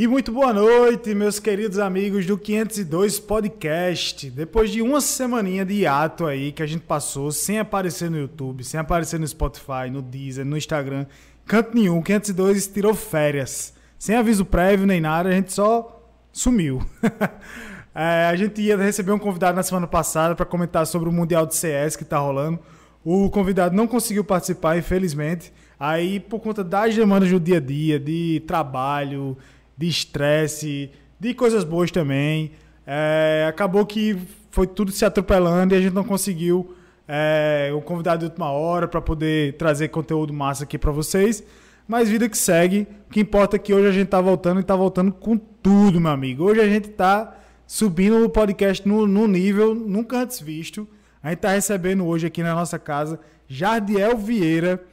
E muito boa noite, meus queridos amigos do 502 Podcast. Depois de uma semaninha de ato aí que a gente passou sem aparecer no YouTube, sem aparecer no Spotify, no Deezer, no Instagram, canto nenhum, 502 tirou férias. Sem aviso prévio nem nada, a gente só sumiu. é, a gente ia receber um convidado na semana passada para comentar sobre o Mundial de CS que tá rolando. O convidado não conseguiu participar, infelizmente. Aí, por conta das demandas do dia a dia, de trabalho, de estresse, de coisas boas também. É, acabou que foi tudo se atropelando e a gente não conseguiu é, o convidado de última hora para poder trazer conteúdo massa aqui para vocês. Mas vida que segue. O que importa é que hoje a gente tá voltando e tá voltando com tudo, meu amigo. Hoje a gente tá subindo o podcast no, no nível nunca antes visto. A gente tá recebendo hoje aqui na nossa casa Jardiel Vieira,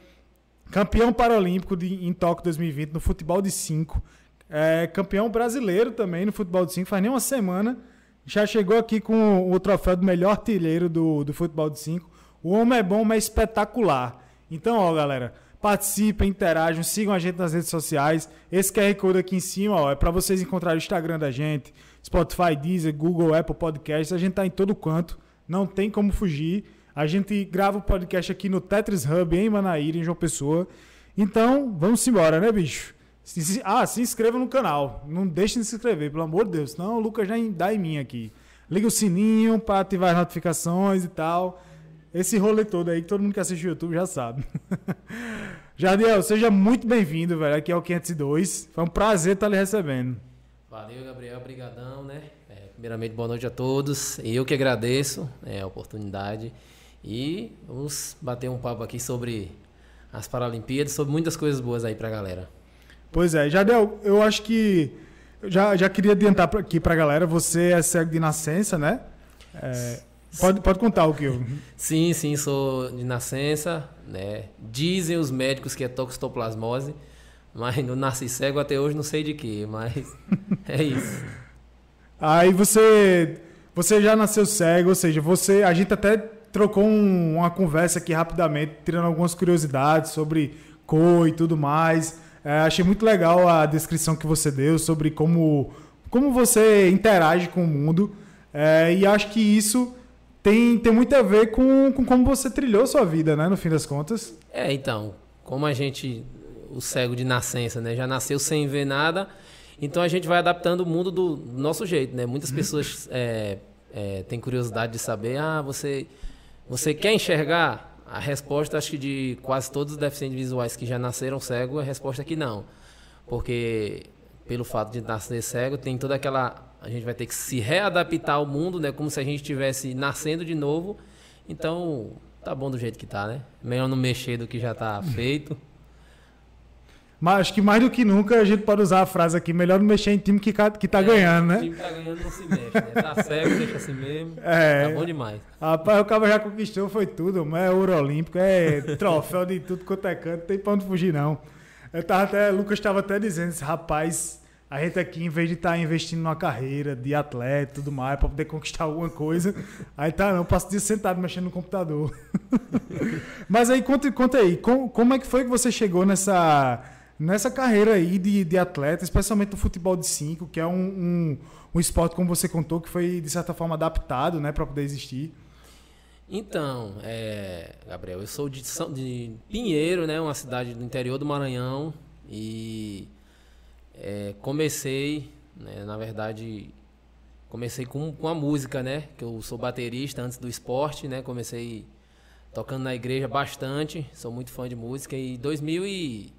campeão paralímpico de, em Tóquio 2020 no futebol de 5 é campeão brasileiro também no futebol de 5, faz nem uma semana. Já chegou aqui com o troféu do melhor artilheiro do, do futebol de 5. O homem é bom, mas é espetacular. Então, ó, galera, participem, interajam, sigam a gente nas redes sociais. Esse QR Code aqui em cima, ó, é para vocês encontrarem o Instagram da gente, Spotify, Deezer, Google, Apple Podcasts. A gente tá em todo canto, não tem como fugir. A gente grava o podcast aqui no Tetris Hub em Manaíra, em João Pessoa. Então, vamos embora, né, bicho? Se, ah, se inscreva no canal. Não deixe de se inscrever, pelo amor de Deus. Senão o Lucas já dá em mim aqui. Liga o sininho para ativar as notificações e tal. Esse rolê todo aí que todo mundo que assiste o YouTube já sabe. Jardiel, seja muito bem-vindo, velho. Aqui é o 502. Foi um prazer estar lhe recebendo. Valeu, Gabriel. Obrigadão, né? É, primeiramente, boa noite a todos. Eu que agradeço é, a oportunidade. E vamos bater um papo aqui sobre as Paralimpíadas, sobre muitas coisas boas aí pra galera. Pois é, Jadel, eu acho que. Eu já, já queria adiantar aqui pra galera, você é cego de nascença, né? É, pode, pode contar o que eu. Sim, sim, sou de nascença, né? Dizem os médicos que é toxoplasmose, mas não nasci cego até hoje, não sei de que, mas é isso. Aí você. Você já nasceu cego, ou seja, você. A gente até trocou um, uma conversa aqui rapidamente, tirando algumas curiosidades sobre cor e tudo mais. É, achei muito legal a descrição que você deu sobre como, como você interage com o mundo. É, e acho que isso tem, tem muito a ver com, com como você trilhou sua vida, né? No fim das contas. É, então, como a gente, o cego de nascença, né? Já nasceu sem ver nada, então a gente vai adaptando o mundo do nosso jeito, né? Muitas pessoas é, é, têm curiosidade de saber, ah, você, você quer enxergar? A resposta, acho que de quase todos os deficientes visuais que já nasceram cego, a resposta é que não. Porque pelo fato de nascer cego, tem toda aquela. A gente vai ter que se readaptar ao mundo, né? Como se a gente estivesse nascendo de novo. Então, tá bom do jeito que tá, né? Melhor não mexer do que já tá feito. Mas acho que mais do que nunca a gente pode usar a frase aqui: melhor não mexer em time que, que tá é, ganhando, né? O time tá ganhando não se mexe, né? Tá cego, deixa assim mesmo. É. Tá bom demais. Rapaz, o cara já conquistou, foi tudo. Mas é ouro olímpico, é troféu de tudo quanto é canto, não tem pra onde fugir, não. Eu tava até, Lucas estava até dizendo, rapaz, a gente aqui, em vez de estar tá investindo numa carreira de atleta e tudo mais, para poder conquistar alguma coisa, aí tá, não, passo o dia sentado mexendo no computador. Mas aí, conta, conta aí, como, como é que foi que você chegou nessa nessa carreira aí de, de atleta, especialmente no futebol de 5, que é um, um, um, esporte, como você contou, que foi, de certa forma, adaptado né, para poder existir. Então, é, Gabriel, eu sou de, São, de Pinheiro, né, uma cidade do interior do Maranhão, e é, comecei, né, na verdade, comecei com, com a música, né, que eu sou baterista antes do esporte, né, comecei tocando na igreja bastante, sou muito fã de música, e 2000 e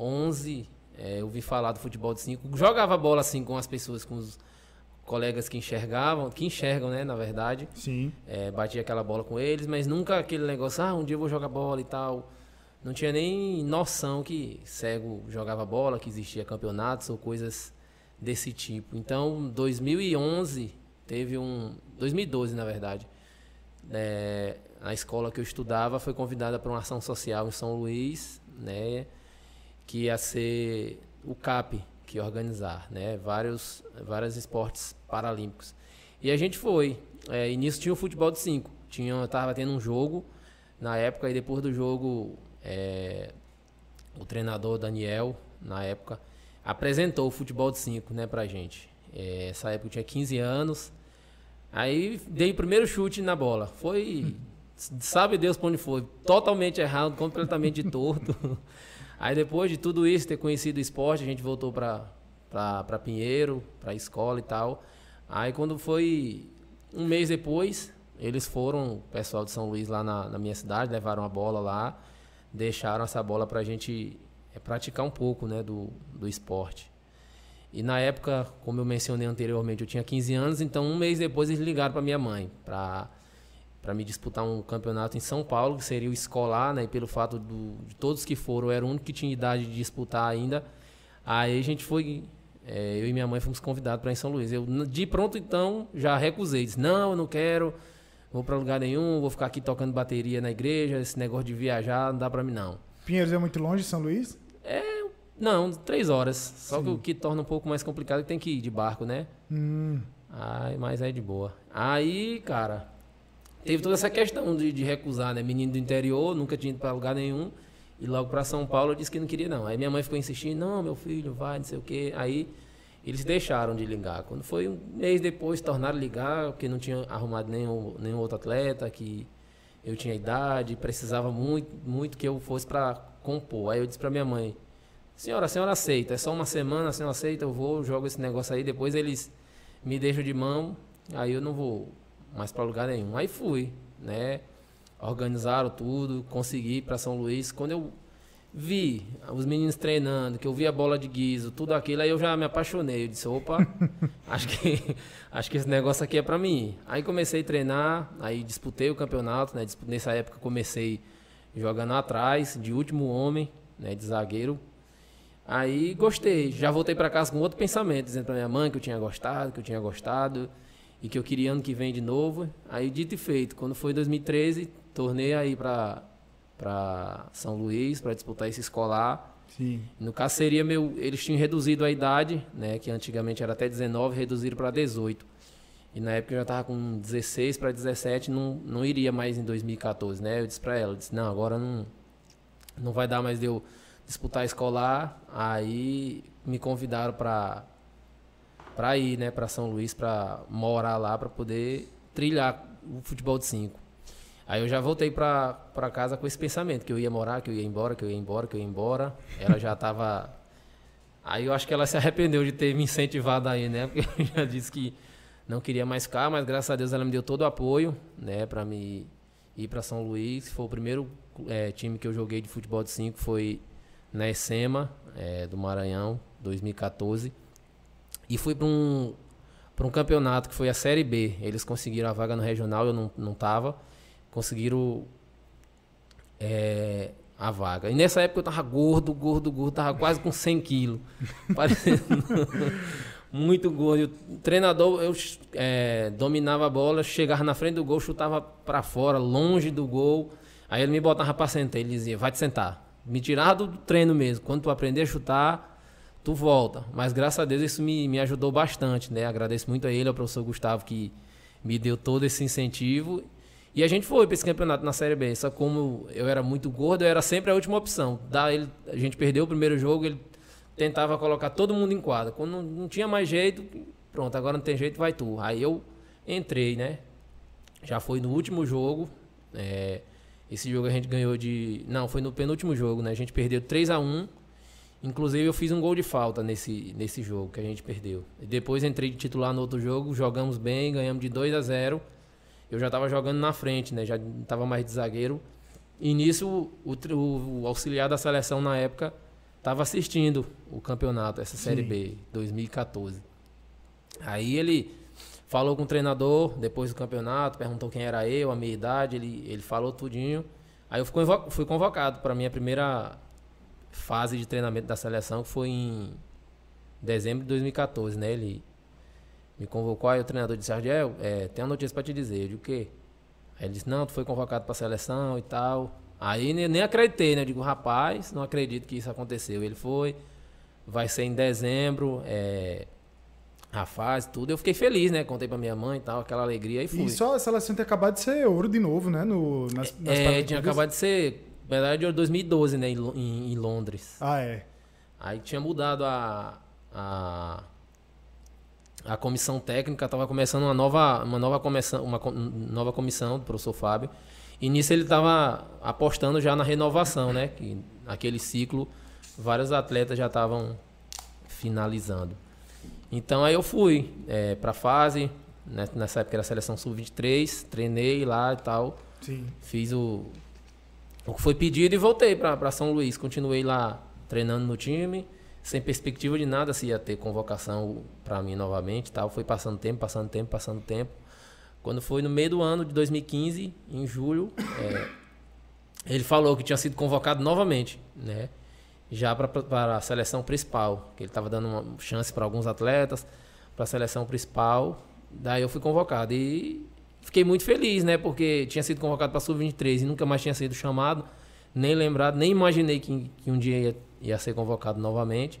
11, é, eu vi falar do futebol de 5. Jogava bola assim com as pessoas, com os colegas que enxergavam, que enxergam, né, na verdade. Sim. É, batia aquela bola com eles, mas nunca aquele negócio, ah, um dia eu vou jogar bola e tal. Não tinha nem noção que cego jogava bola, que existia campeonatos ou coisas desse tipo. Então, 2011 teve um, 2012 na verdade, é, a escola que eu estudava foi convidada para uma ação social em São Luís, né? Que ia ser o CAP que ia organizar, né? Vários, vários esportes paralímpicos. E a gente foi. É, nisso tinha o futebol de 5. Tinha, tava tendo um jogo na época e depois do jogo é, o treinador Daniel, na época, apresentou o futebol de 5, né, pra gente. É, essa época eu tinha 15 anos. Aí dei o primeiro chute na bola. Foi. Sabe Deus pra onde foi? Totalmente errado, completamente torto. Aí depois de tudo isso, ter conhecido o esporte, a gente voltou pra Pinheiro, pra escola e tal. Aí quando foi um mês depois, eles foram, o pessoal de São Luís lá na, na minha cidade, levaram a bola lá, deixaram essa bola pra gente é, praticar um pouco né, do, do esporte. E na época, como eu mencionei anteriormente, eu tinha 15 anos, então um mês depois eles ligaram para minha mãe para para me disputar um campeonato em São Paulo, que seria o escolar, né? E pelo fato do, de todos que foram, eu era o único que tinha idade de disputar ainda. Aí a gente foi, é, eu e minha mãe fomos convidados para ir em São Luís. Eu de pronto então já recusei, disse não, eu não quero, vou para lugar nenhum, vou ficar aqui tocando bateria na igreja, esse negócio de viajar não dá para mim não. Pinheiros é muito longe de São Luís? É, não, três horas. Só Sim. que o que torna um pouco mais complicado é que tem que ir de barco, né? Hum. Ai, mas é de boa. Aí, cara, teve toda essa questão de, de recusar, né? Menino do interior, nunca tinha ido para lugar nenhum. E logo para São Paulo eu disse que não queria, não. Aí minha mãe ficou insistindo: não, meu filho, vai, não sei o quê. Aí eles deixaram de ligar. Quando foi um mês depois, tornaram ligar, porque não tinha arrumado nenhum, nenhum outro atleta, que eu tinha idade, precisava muito, muito que eu fosse para compor. Aí eu disse para minha mãe: Senhora, a senhora aceita, é só uma semana, a senhora aceita, eu vou, jogo esse negócio aí, depois eles me deixam de mão, aí eu não vou mais para lugar nenhum. Aí fui, né? Organizaram tudo, consegui ir para São Luís. Quando eu vi os meninos treinando, que eu vi a bola de guiso, tudo aquilo, aí eu já me apaixonei. Eu disse, opa, acho que, acho que esse negócio aqui é para mim. Aí comecei a treinar, aí disputei o campeonato, né? Nessa época comecei jogando atrás, de último homem, né? De zagueiro. Aí gostei, já voltei para casa com outro pensamento, dizendo para minha mãe que eu tinha gostado, que eu tinha gostado e que eu queria ano que vem de novo. Aí dito e feito, quando foi 2013, tornei aí para para São Luís para disputar esse escolar. Sim. No caso seria meu, eles tinham reduzido a idade, né, que antigamente era até 19, reduziram para 18. E na época eu já estava com 16 para 17, não, não iria mais em 2014, né? Eu disse para ela, disse: "Não, agora não não vai dar mais de eu disputar escolar, aí me convidaram para para ir, né, para São Luís, para morar lá, para poder trilhar o futebol de 5. Aí eu já voltei para casa com esse pensamento, que eu ia morar, que eu ia embora, que eu ia embora, que eu ia embora. Ela já estava Aí eu acho que ela se arrependeu de ter me incentivado aí, né? Porque eu já disse que não queria mais ficar, mas graças a Deus ela me deu todo o apoio, né, para me ir para São Luís. Foi o primeiro é, time que eu joguei de futebol de 5, foi na ESEMA, é, do Maranhão, 2014. E fui para um, um campeonato que foi a Série B. Eles conseguiram a vaga no regional, eu não, não tava. Conseguiram é, a vaga. E nessa época eu tava gordo, gordo, gordo, tava quase com 100 quilos. Parecendo muito gordo. O treinador, eu é, dominava a bola, chegava na frente do gol, chutava para fora, longe do gol. Aí ele me botava para sentar. Ele dizia: Vai te sentar me tirar do treino mesmo. Quando tu aprender a chutar, tu volta. Mas graças a Deus isso me, me ajudou bastante, né? Agradeço muito a ele, ao professor Gustavo, que me deu todo esse incentivo. E a gente foi para esse campeonato na Série B. Só como eu era muito gordo, eu era sempre a última opção. Da ele, a gente perdeu o primeiro jogo, ele tentava colocar todo mundo em quadra. Quando não, não tinha mais jeito, pronto, agora não tem jeito, vai tu. Aí eu entrei, né? Já foi no último jogo. É, esse jogo a gente ganhou de. Não, foi no penúltimo jogo, né? A gente perdeu 3 a 1 Inclusive eu fiz um gol de falta nesse, nesse jogo que a gente perdeu. E depois entrei de titular no outro jogo, jogamos bem, ganhamos de 2 a 0 Eu já estava jogando na frente, né? Já estava mais de zagueiro. E nisso o, o, o auxiliar da seleção na época estava assistindo o campeonato, essa Série Sim. B, 2014. Aí ele Falou com o treinador depois do campeonato, perguntou quem era eu, a minha idade, ele, ele falou tudinho. Aí eu fui convocado para a minha primeira fase de treinamento da seleção, que foi em dezembro de 2014, né? Ele me convocou, aí o treinador disse, Argel, é, tem uma notícia para te dizer. Eu disse, o quê? Aí ele disse, não, tu foi convocado para a seleção e tal. Aí nem, nem acreditei, né? Eu digo, rapaz, não acredito que isso aconteceu. Ele foi, vai ser em dezembro, é, a fase, tudo. Eu fiquei feliz, né? Contei pra minha mãe e tal, aquela alegria e fui. E só a seleção tinha acabado de ser ouro de novo, né? No, nas, nas é, tinha acabado de ser, na verdade, 2012, né? Em, em, Londres. Ah, é. Aí tinha mudado a, a, a comissão técnica, estava começando uma nova, uma nova comissão, uma nova comissão do professor Fábio. E nisso ele estava apostando já na renovação, né? Que naquele ciclo vários atletas já estavam finalizando. Então aí eu fui é, para a fase, né? nessa época era a seleção sub-23, treinei lá e tal. Sim. Fiz o, o que foi pedido e voltei para São Luís. Continuei lá treinando no time, sem perspectiva de nada se ia ter convocação para mim novamente tal. Foi passando tempo, passando tempo, passando tempo. Quando foi no meio do ano de 2015, em julho, é, ele falou que tinha sido convocado novamente, né? Já para a seleção principal, que ele estava dando uma chance para alguns atletas, para a seleção principal. Daí eu fui convocado e fiquei muito feliz, né? Porque tinha sido convocado para sub-23 e nunca mais tinha sido chamado, nem lembrado, nem imaginei que, que um dia ia ia ser convocado novamente.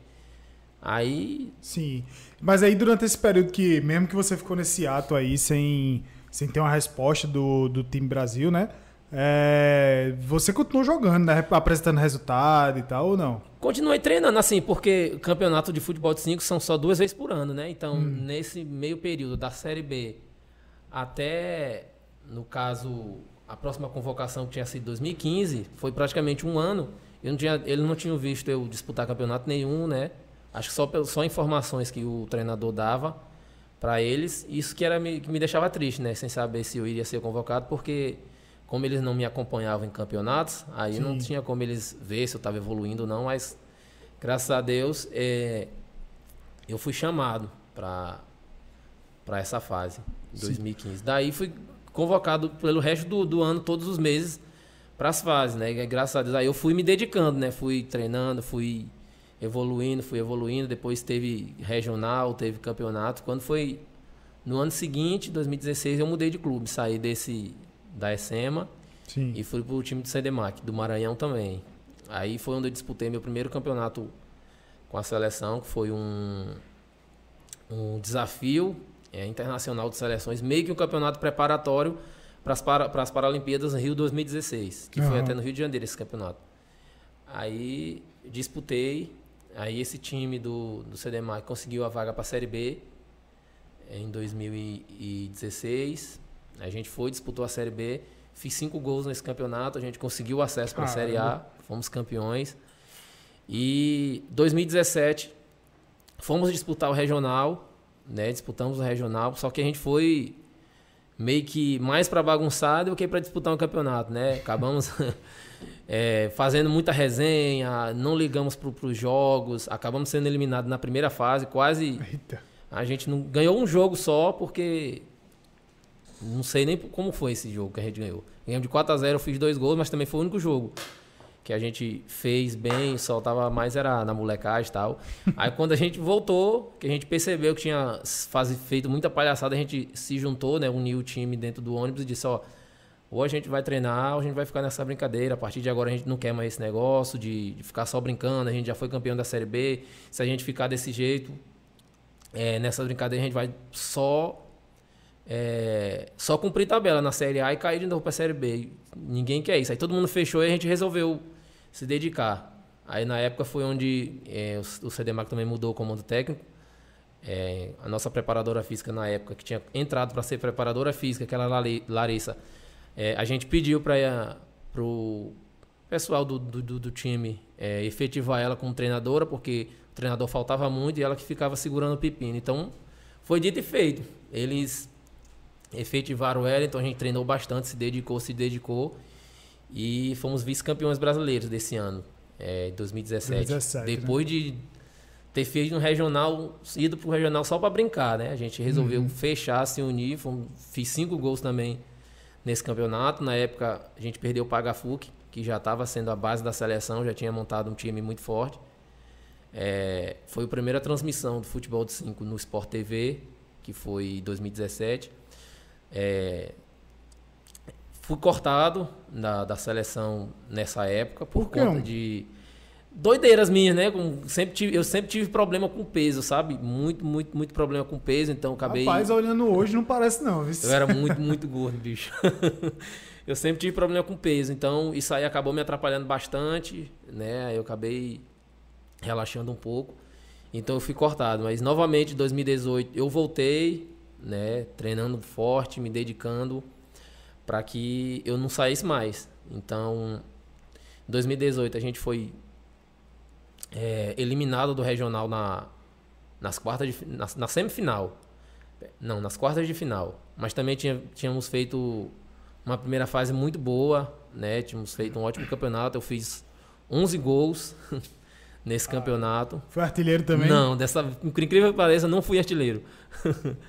Aí. Sim. Mas aí durante esse período que, mesmo que você ficou nesse ato aí sem, sem ter uma resposta do, do time Brasil, né? É, você continuou jogando, né? Apresentando resultado e tal, ou não? Continuei treinando, assim, porque o campeonato de futebol de 5 são só duas vezes por ano, né? Então, hum. nesse meio período da Série B até, no caso, a próxima convocação que tinha sido 2015, foi praticamente um ano. Eu não tinha, ele não tinha visto eu disputar campeonato nenhum, né? Acho que só, só informações que o treinador dava para eles. Isso que, era, que me deixava triste, né? Sem saber se eu iria ser convocado, porque como eles não me acompanhavam em campeonatos, aí Sim. não tinha como eles ver se eu estava evoluindo ou não, mas graças a Deus é, eu fui chamado para essa fase, 2015. Sim. Daí fui convocado pelo resto do, do ano, todos os meses, para as fases, né? Graças a Deus aí eu fui me dedicando, né? Fui treinando, fui evoluindo, fui evoluindo. Depois teve regional, teve campeonato. Quando foi no ano seguinte, 2016, eu mudei de clube, saí desse da ESEMA Sim. e fui pro time do CDMAC, do Maranhão também. Aí foi onde eu disputei meu primeiro campeonato com a seleção, que foi um, um desafio é, internacional de seleções, meio que um campeonato preparatório para as para, Paralimpíadas Rio 2016, que uhum. foi até no Rio de Janeiro esse campeonato. Aí disputei, aí esse time do, do CDMAC conseguiu a vaga para a Série B em 2016. A gente foi, disputou a Série B, fiz cinco gols nesse campeonato, a gente conseguiu o acesso para a Série A, fomos campeões. E 2017 fomos disputar o regional, né? Disputamos o regional, só que a gente foi meio que mais para bagunçar do que para disputar um campeonato, né? Acabamos é, fazendo muita resenha, não ligamos para os jogos, acabamos sendo eliminados na primeira fase, quase. Eita. A gente não ganhou um jogo só porque não sei nem como foi esse jogo que a gente ganhou. Ganhamos de 4 a 0, eu fiz dois gols, mas também foi o único jogo que a gente fez bem, só tava mais era na molecagem e tal. Aí quando a gente voltou, que a gente percebeu que tinha faz, feito muita palhaçada, a gente se juntou, né, uniu o time dentro do ônibus e disse, ó, ou a gente vai treinar, ou a gente vai ficar nessa brincadeira. A partir de agora a gente não quer mais esse negócio de, de ficar só brincando, a gente já foi campeão da Série B. Se a gente ficar desse jeito, é, nessa brincadeira a gente vai só é, só cumprir tabela na Série A e cair de novo para Série B. Ninguém quer isso. Aí todo mundo fechou e a gente resolveu se dedicar. Aí na época foi onde é, o, o CDMAC também mudou o comando técnico. É, a nossa preparadora física na época, que tinha entrado para ser preparadora física, aquela Larissa, é, a gente pediu para o pessoal do, do, do time é, efetivar ela como treinadora, porque o treinador faltava muito e ela que ficava segurando o pepino. Então, foi dito e feito. Eles efetivaram ela, então a gente treinou bastante, se dedicou, se dedicou. E fomos vice-campeões brasileiros desse ano, é, 2017. 2017 Depois né? de ter feito um regional, ido pro regional só para brincar, né? A gente resolveu uhum. fechar, se unir. Fomos, fiz cinco gols também nesse campeonato. Na época, a gente perdeu o Pagafuk, que já estava sendo a base da seleção, já tinha montado um time muito forte. É, foi a primeira transmissão do futebol de 5 no Sport TV, que foi em 2017. É, Fui cortado da, da seleção nessa época por, por conta de doideiras minhas, né? sempre tive, eu sempre tive problema com peso, sabe? Muito, muito, muito problema com peso, então acabei. Rapaz, olhando hoje não parece não. Viu? Eu era muito, muito gordo, bicho. eu sempre tive problema com peso, então isso aí acabou me atrapalhando bastante, né? Eu acabei relaxando um pouco. Então eu fui cortado. Mas novamente, em 2018, eu voltei, né? Treinando forte, me dedicando para que eu não saísse mais. Então, em 2018 a gente foi é, eliminado do regional na, nas quartas de, na, na, semifinal. Não, nas quartas de final. Mas também tinha, tínhamos feito uma primeira fase muito boa, né? Tínhamos feito um ótimo campeonato. Eu fiz 11 gols nesse ah, campeonato. Foi artilheiro também? Não, dessa, por incrível que pareça, não fui artilheiro.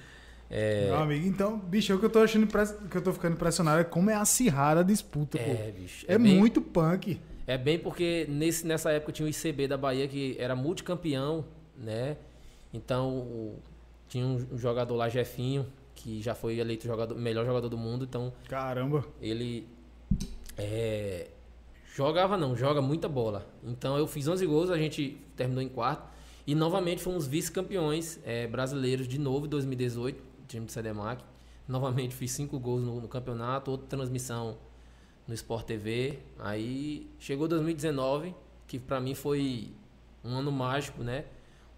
é... Meu amigo, então, bicho, é o que eu tô achando que eu tô ficando impressionado é como é acirrada a disputa, é, pô. Bicho, é, é bem... muito punk. É bem porque nesse, nessa época tinha o ICB da Bahia que era multicampeão, né? Então tinha um jogador lá, Jefinho, que já foi eleito jogador, melhor jogador do mundo. Então. Caramba! Ele. É, jogava não, joga muita bola. Então eu fiz 11 gols, a gente terminou em quarto. E novamente fomos vice-campeões é, brasileiros de novo em 2018, time do CDMAC. Novamente fiz 5 gols no, no campeonato, outra transmissão no Sport TV. Aí chegou 2019, que para mim foi um ano mágico, né?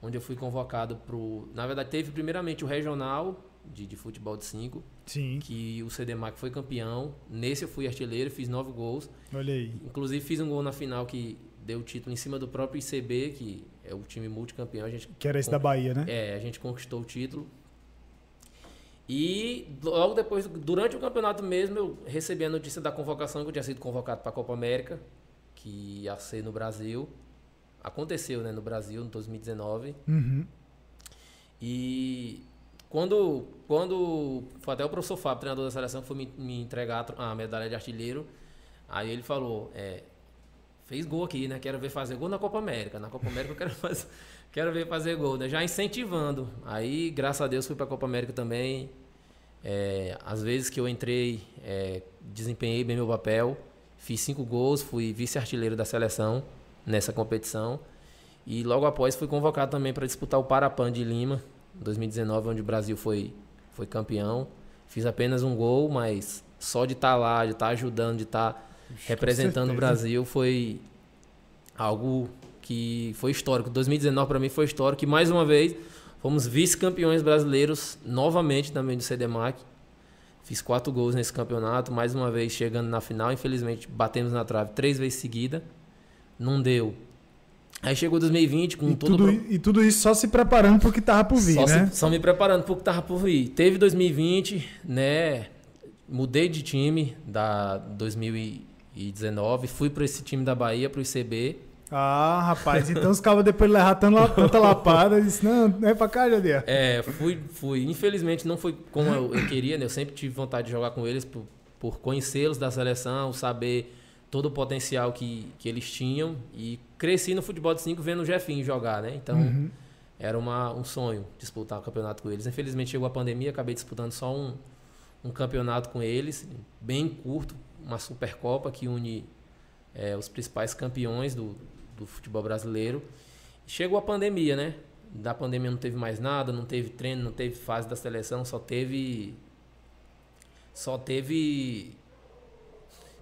Onde eu fui convocado pro. Na verdade, teve primeiramente o regional de, de futebol de 5. Sim. Que o CDMAC foi campeão. Nesse eu fui artilheiro, fiz nove gols. Olha aí. Inclusive fiz um gol na final que deu o título em cima do próprio ICB, que é o time multicampeão. A gente que era esse da Bahia, né? É, a gente conquistou o título. E logo depois, durante o campeonato mesmo, eu recebi a notícia da convocação que eu tinha sido convocado para a Copa América, que ia ser no Brasil. Aconteceu, né, no Brasil, em 2019. Uhum. E quando, quando foi até o professor Fábio, treinador da seleção, foi me, me entregar a medalha de artilheiro, aí ele falou, é, fez gol aqui, né? Quero ver fazer gol na Copa América. Na Copa América eu quero fazer, quero ver fazer gol, né? Já incentivando. Aí, graças a Deus, fui para a Copa América também. É, às vezes que eu entrei, é, desempenhei bem meu papel. Fiz cinco gols, fui vice-artilheiro da seleção nessa competição. E logo após fui convocado também para disputar o Parapan de Lima, 2019, onde o Brasil foi, foi campeão. Fiz apenas um gol, mas só de estar tá lá, de estar tá ajudando, de estar tá representando o Brasil foi algo que foi histórico. 2019 para mim foi histórico e mais uma vez fomos vice-campeões brasileiros novamente também do CDMAC. Fiz quatro gols nesse campeonato, mais uma vez chegando na final. Infelizmente batemos na trave três vezes seguida, não deu. Aí chegou 2020 com e todo tudo, pro... E tudo isso só se preparando pro que tava por vir, só né? Se, só me preparando pro que tava por vir. Teve 2020, né? Mudei de time da 2019, fui para esse time da Bahia, pro ICB. Ah, rapaz, então os cabos depois de levar tanta lapada, disse, não, não é pra cá, Jadir. É, fui, fui. Infelizmente não foi como eu, eu, queria, né? Eu sempre tive vontade de jogar com eles por, por conhecê-los da seleção, saber todo o potencial que, que eles tinham e cresci no futebol de 5 vendo o Jefinho jogar, né? Então uhum. era uma, um sonho disputar o um campeonato com eles. Infelizmente chegou a pandemia, acabei disputando só um, um campeonato com eles, bem curto, uma Supercopa que une é, os principais campeões do, do futebol brasileiro. Chegou a pandemia, né? Da pandemia não teve mais nada, não teve treino, não teve fase da seleção, só teve. Só teve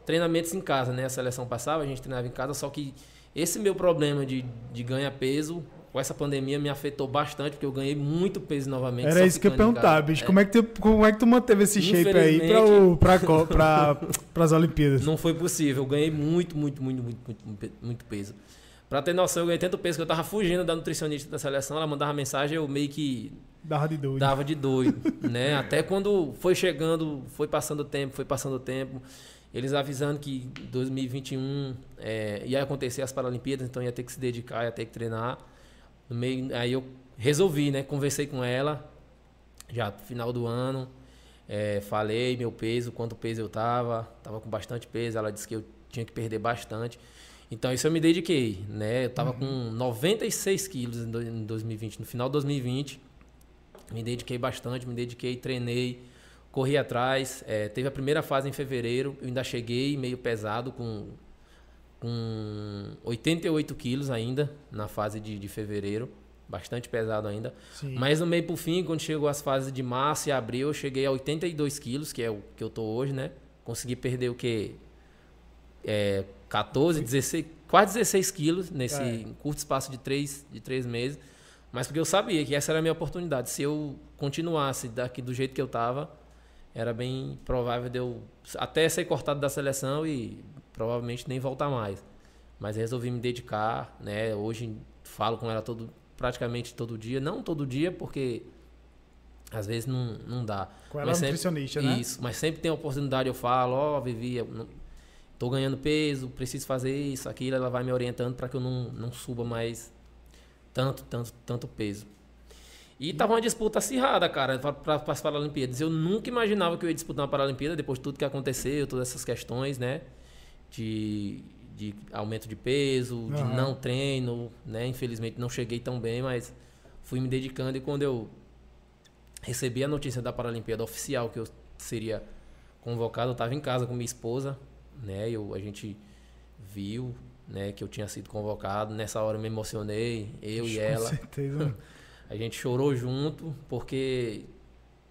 treinamentos em casa, né? A seleção passava, a gente treinava em casa, só que esse meu problema de, de ganhar peso, com essa pandemia, me afetou bastante, porque eu ganhei muito peso novamente. Era isso que eu ia perguntar, bicho. É. Como, é que tu, como é que tu manteve esse shape aí para as Olimpíadas? Não foi possível. Eu ganhei muito, muito, muito, muito, muito, muito peso. Pra ter noção, eu ganhei tanto peso que eu tava fugindo da nutricionista da seleção, ela mandava mensagem, eu meio que. Dava de doido. Dava de doido, né? Até quando foi chegando, foi passando o tempo, foi passando o tempo. Eles avisando que 2021 é, ia acontecer as Paralimpíadas, então ia ter que se dedicar, ia ter que treinar. No meio, aí eu resolvi, né? Conversei com ela, já no final do ano. É, falei meu peso, quanto peso eu tava. Tava com bastante peso. Ela disse que eu tinha que perder bastante. Então isso eu me dediquei, né? Eu tava uhum. com 96 quilos em 2020, no final de 2020. Me dediquei bastante, me dediquei, treinei corri atrás. É, teve a primeira fase em fevereiro, eu ainda cheguei meio pesado, com, com 88 quilos ainda na fase de, de fevereiro. Bastante pesado ainda. Sim. Mas no meio pro fim, quando chegou as fases de março e abril, eu cheguei a 82 quilos, que é o que eu tô hoje, né? Consegui perder o que? É, 14, 16, quase 16 quilos nesse É. curto espaço de três, de três meses. Mas porque eu sabia que essa era a minha oportunidade. Se eu continuasse daqui do jeito que eu estava, era bem provável de eu até ser cortado da seleção e provavelmente nem voltar mais. Mas resolvi me dedicar, né? Hoje falo com ela todo, praticamente todo dia. Não todo dia, porque às vezes não, não dá. Com ela Mas é sempre- nutricionista, né? Isso, mas sempre tem oportunidade, eu falo, ó, Vivi, eu não- tô ganhando peso, preciso fazer isso, aquilo, ela vai me orientando para que eu não, não suba mais tanto, tanto, tanto peso. E tava uma disputa acirrada, cara, para as Paralimpíadas. Eu nunca imaginava que eu ia disputar uma Paralimpíada depois de tudo que aconteceu, todas essas questões, né? De, de aumento de peso, de Aham. não treino, né? Infelizmente não cheguei tão bem, mas fui me dedicando e quando eu recebi a notícia da Paralimpíada oficial que eu seria convocado, eu estava em casa com minha esposa, né? Eu, a gente viu, né, que eu tinha sido convocado. Nessa hora eu me emocionei, eu e Com ela. certeza. A gente chorou junto, porque,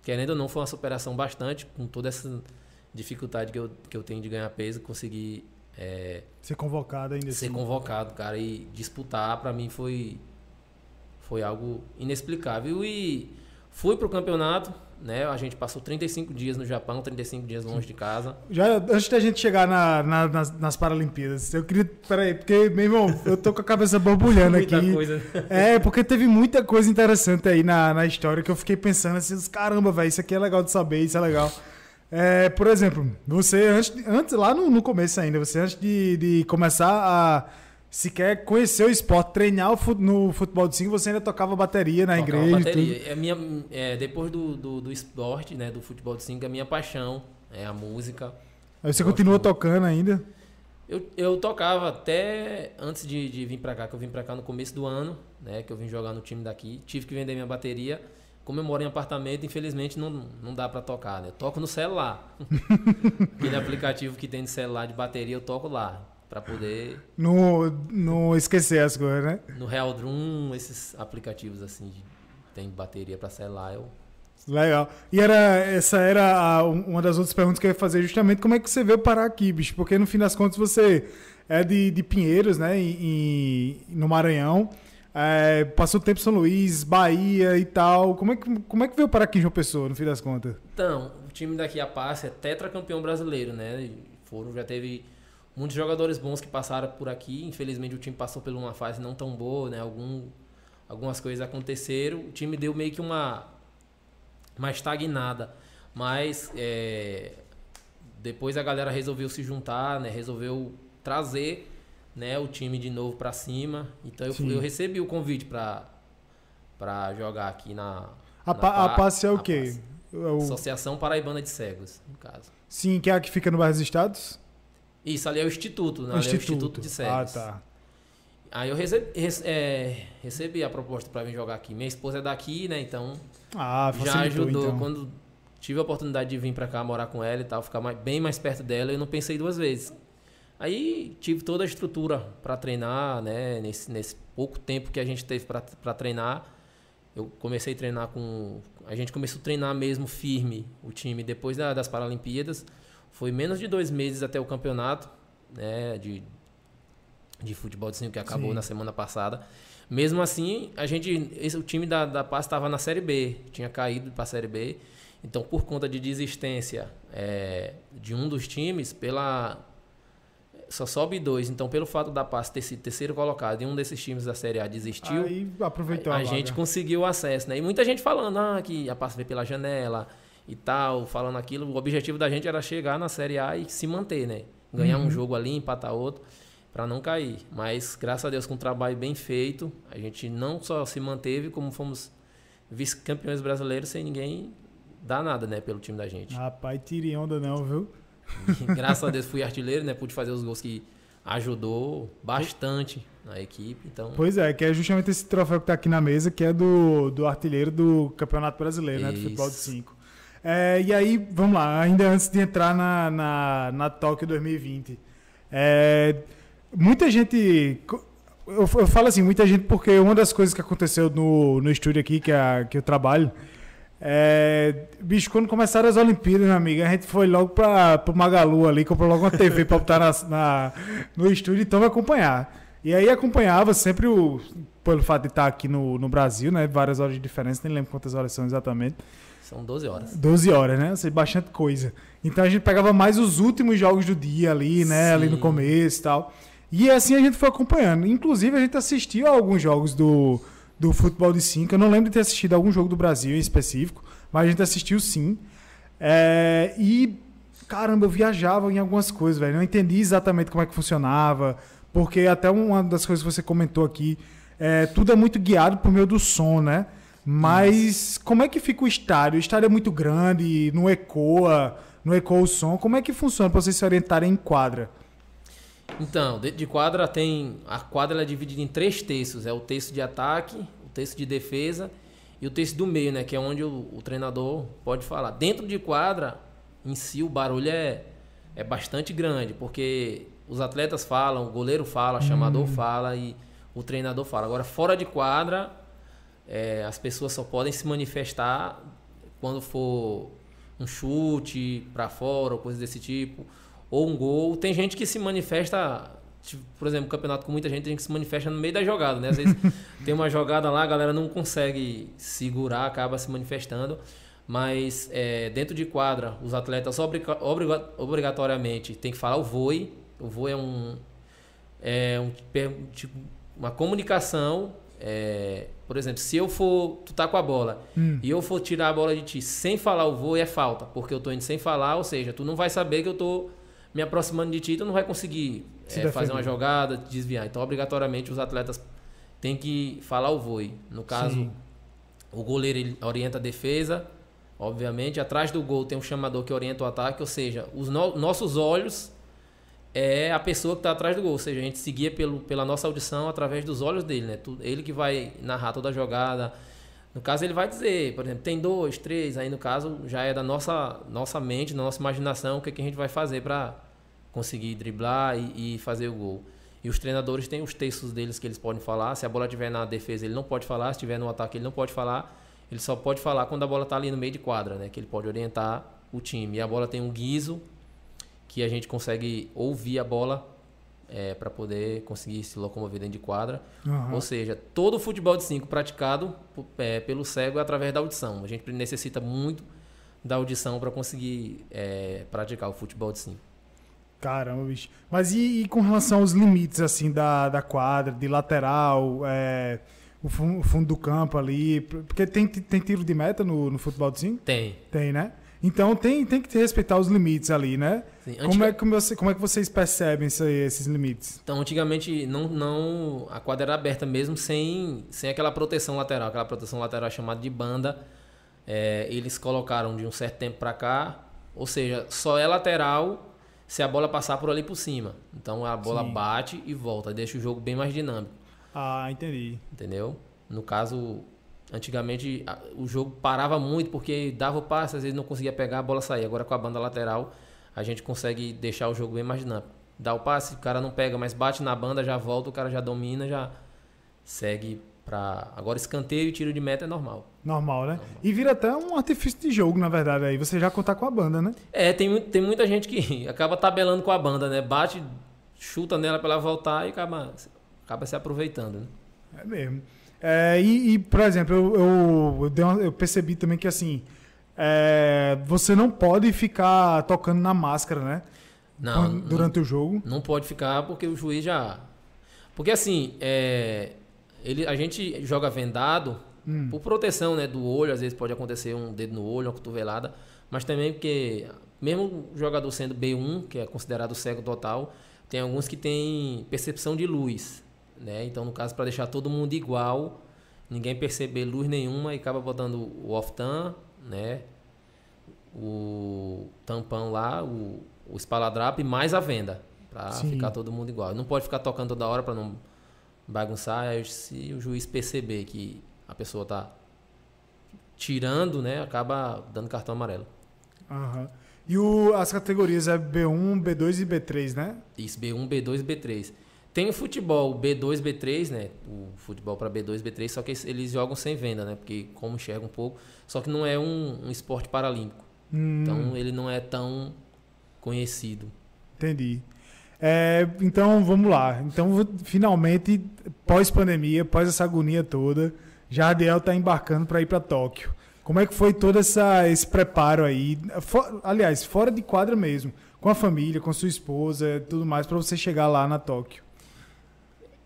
querendo ou não, foi uma superação bastante, com toda essa dificuldade que eu, que eu tenho de ganhar peso, conseguir é, Ser convocado ainda ser assim. convocado, cara, e disputar, pra mim foi, foi algo inexplicável. E fui pro campeonato, né? A gente passou 35 dias no Japão, 35 dias longe de casa. Já antes da gente chegar na- na- nas, nas Paralimpíadas, eu queria. Peraí, porque, meu irmão, eu tô com a cabeça borbulhando Muita aqui. coisa. É, porque teve muita coisa interessante aí na, na história que eu fiquei pensando assim, caramba, velho, isso aqui é legal de saber, isso é legal. É, por exemplo, você antes, antes lá no, no começo ainda, você antes de, de começar a sequer conhecer o esporte, treinar no futebol de 5, você ainda tocava bateria na Tocava igreja bateria. tudo. É minha, é, depois do, do, do esporte, né? Do futebol de 5, a minha paixão é a música. Aí você continua muito. tocando ainda. Eu, eu tocava até antes de, de vir pra cá, que eu vim pra cá no começo do ano, né? Que eu vim jogar no time daqui. Tive que vender minha bateria. Como eu moro em apartamento, infelizmente não, não dá pra tocar, né? Eu toco no celular. Aquele aplicativo que tem de celular de bateria, eu toco lá. Pra poder. Não, não esquecer as coisas, né? No Real Drum, esses aplicativos assim, de, tem bateria pra celular, eu. Legal. E era, essa era a- um- uma das outras perguntas que eu ia fazer, justamente como é que você veio parar aqui, bicho? Porque no fim das contas você é de, de Pinheiros, né? Em, no Maranhão. É, passou tempo em São Luís, Bahia e tal. Como é, que, como é que veio parar aqui em João Pessoa, no fim das contas? Então, o time daqui a Passe é tetracampeão brasileiro, né? Foram, já teve muitos jogadores bons que passaram por aqui. Infelizmente o time passou por uma fase não tão boa, né? Algum, algumas coisas aconteceram. O time deu meio que uma, uma estagnada. Mas é, depois a galera resolveu se juntar, né? Resolveu trazer né, o time de novo pra cima. Então eu, eu recebi o convite pra pra jogar aqui na. A, na pa, a Pa- passe é o quê? Passe. É Associação Paraibana de Cegos, no caso. sim, que é a que fica no bairro dos Estados? Isso, ali é o Instituto, né? Ali é o Instituto de Ah, Cegos. tá. Aí eu recebi, rece- é, recebi a proposta pra vir jogar aqui. Minha esposa é daqui, né? Então Ah, já ajudou. então. Quando tive a oportunidade de vir pra cá morar com ela e tal, ficar mais- bem mais perto dela, eu não pensei duas vezes. Aí tive toda a estrutura pra treinar, né? Nesse, nesse pouco tempo que a gente teve pra treinar, eu comecei a treinar com. A gente começou a treinar mesmo firme o time depois da- das Paralimpíadas. Foi menos de dois meses até o campeonato, né? De, de futebol de cinco que acabou Sim. na semana passada. Mesmo assim, a gente, esse, o time da, da Paz estava na Série B, tinha caído para a Série B. Então, por conta de desistência é, de um dos times, pela só sobe dois. Então, pelo fato da Paz ter sido terceiro colocado e um desses times da Série A desistiu, Aí aproveitou a, a, a gente conseguiu acesso, né? E muita gente falando ah, que a Paz veio pela janela e tal, falando aquilo. O objetivo da gente era chegar na Série A e se manter, né? Ganhar Uhum. um jogo ali, empatar outro, para não cair. Mas, graças a Deus, com um trabalho bem feito, a gente não só se manteve, como fomos vice-campeões brasileiros sem ninguém dar nada, né? Pelo time da gente. Rapaz, tire onda não, viu? E, graças a Deus fui artilheiro, né? Pude fazer os gols que ajudou bastante na equipe. Então, Pois é, que é justamente esse troféu que tá aqui na mesa, que é do, do artilheiro do Campeonato Brasileiro, né? Do Isso. futebol de 5. E aí, vamos lá, ainda antes de entrar na, na, na Tóquio 2020. É, muita gente. Eu, eu falo assim, muita gente, porque uma das coisas que aconteceu no, no estúdio aqui, que, é a, que eu trabalho, É, bicho, quando começaram as Olimpíadas, minha amiga, a gente foi logo para pro Magalu ali, comprou logo uma TV para botar na, na, no estúdio, então vai acompanhar. E aí acompanhava sempre o. Pelo fato de estar aqui no, no Brasil, né? Várias horas de diferença, nem lembro quantas horas são exatamente. São 12 horas. 12 horas, né? Ou seja, bastante coisa. Então a gente pegava mais os últimos jogos do dia ali, né? Sim. Ali no começo e tal. E assim a gente foi acompanhando. Inclusive, a gente assistiu a alguns jogos do, do futebol de 5. Eu não lembro de ter assistido algum jogo do Brasil em específico, mas a gente assistiu sim. É, e, caramba, eu viajava em algumas coisas, velho. Não entendi exatamente como é que funcionava, porque até uma das coisas que você comentou aqui, é, tudo é muito guiado por meio do som, né? Mas como é que fica o estádio? O estádio é muito grande, não ecoa, não ecoa o som. Como é que funciona para vocês se orientarem em quadra? Então, dentro de quadra tem. A quadra é dividida em três textos: é o texto de ataque, o texto de defesa e o texto do meio, né? Que é onde o, o treinador pode falar. Dentro de quadra, em si, o barulho é, é bastante grande, porque os atletas falam, o goleiro fala, o chamador hum. fala e o treinador fala. Agora, fora de quadra, é, as pessoas só podem se manifestar quando for um chute para fora ou coisa desse tipo ou um gol. Tem gente que se manifesta, tipo, por exemplo, campeonato com muita gente, tem gente que se manifesta no meio da jogada, né? Às vezes tem uma jogada lá, a galera não consegue segurar, acaba se manifestando. Mas é, dentro de quadra, os atletas obriga obriga obrigatoriamente tem que falar o voe. O voe é um, é um tipo, uma comunicação. É, por exemplo, se eu for, tu tá com a bola hum. e eu for tirar a bola de ti sem falar o voo, é falta, porque eu tô indo sem falar, ou seja, tu não vai saber que eu tô me aproximando de ti, tu não vai conseguir é, fazer uma jogada, desviar. Então, obrigatoriamente, os atletas têm que falar o voe. No caso, Sim. o goleiro ele orienta a defesa, obviamente. Atrás do gol tem um chamador que orienta o ataque, ou seja, os no nossos olhos é a pessoa que está atrás do gol. Ou seja, a gente seguia pelo, pela nossa audição através dos olhos dele, né? Ele que vai narrar toda a jogada. No caso, ele vai dizer, por exemplo, tem dois, três, aí no caso já é da nossa, nossa mente, da nossa imaginação, o que, é que a gente vai fazer para conseguir driblar e, e, fazer o gol. E os treinadores têm os textos deles que eles podem falar. Se a bola estiver na defesa, ele não pode falar. Se estiver no ataque, ele não pode falar. Ele só pode falar quando a bola está ali no meio de quadra, né? Que ele pode orientar o time. E a bola tem um guiso que a gente consegue ouvir a bola é, para poder conseguir se locomover dentro de quadra. Uhum. Ou seja, todo o futebol de 5 praticado é, pelo cego é através da audição. A gente necessita muito da audição para conseguir é, praticar o futebol de 5. Caramba, bicho. Mas e, e, com relação aos limites, assim, da, da quadra, de lateral, é, o, fundo, o, fundo, do campo ali? Porque tem, tem tiro de meta no, no futebol de 5? Tem. Tem, né? Então tem, tem que respeitar os limites ali, né? Sim, antiga... como, é, como, você, como é que vocês percebem esses limites? Então, antigamente não, não a quadra era aberta mesmo sem, sem aquela proteção lateral, aquela proteção lateral chamada de banda. É, eles colocaram de um certo tempo para cá, ou seja, só é lateral se a bola passar por ali por cima. Então a bola Sim. bate e volta, deixa o jogo bem mais dinâmico. Ah, entendi. Entendeu? No caso, Antigamente o jogo parava muito porque dava o passe, às vezes não conseguia pegar, a bola saía. Agora com a banda lateral a gente consegue deixar o jogo bem mais dinâmico. Dá o passe, o cara não pega, mas bate na banda, já volta, o cara já domina, já segue para agora escanteio e tiro de meta é normal. Normal, né? Normal. E vira até um artifício de jogo, na verdade, aí você já contar com a banda, né? É, tem, tem muita gente que acaba tabelando com a banda, né? Bate, chuta nela para ela voltar e acaba, acaba se aproveitando, né? É mesmo. É, e, e, por exemplo, eu, eu, eu, uma, eu, percebi também que assim. É, você não pode ficar tocando na máscara, né? Não. Durante não, o jogo. Não pode ficar porque o juiz já. Porque assim, é, ele, a gente joga vendado hum. por proteção né, do olho, às vezes pode acontecer um dedo no olho, uma cotovelada, mas também porque, mesmo o jogador sendo B1, que é considerado cego total, tem alguns que têm percepção de luz. Né? Então, no caso, para deixar todo mundo igual, ninguém perceber luz nenhuma e acaba botando o off-tan, né? o tampão lá, o, o e mais a venda, para ficar todo mundo igual. Não pode ficar tocando toda hora para não bagunçar, aí se o juiz perceber que a pessoa está tirando, né, acaba dando cartão amarelo. Uhum. E o, as categorias é B1, B2 e B3, né? Isso, B1, B2 e B3. Tem o futebol B2, B3, né? O futebol para B2, B3, só que eles jogam sem venda, né? Porque como enxerga um pouco, só que não é um, um esporte paralímpico. Hum, Então ele não é tão conhecido. entendi. É, então vamos lá. Então finalmente, pós-pandemia, pós essa agonia toda, Jardiel está embarcando para ir para Tóquio. Como é que foi todo essa, esse preparo aí? Fo- aliás, fora de quadra mesmo, com a família, com sua esposa, tudo mais, para você chegar lá na Tóquio.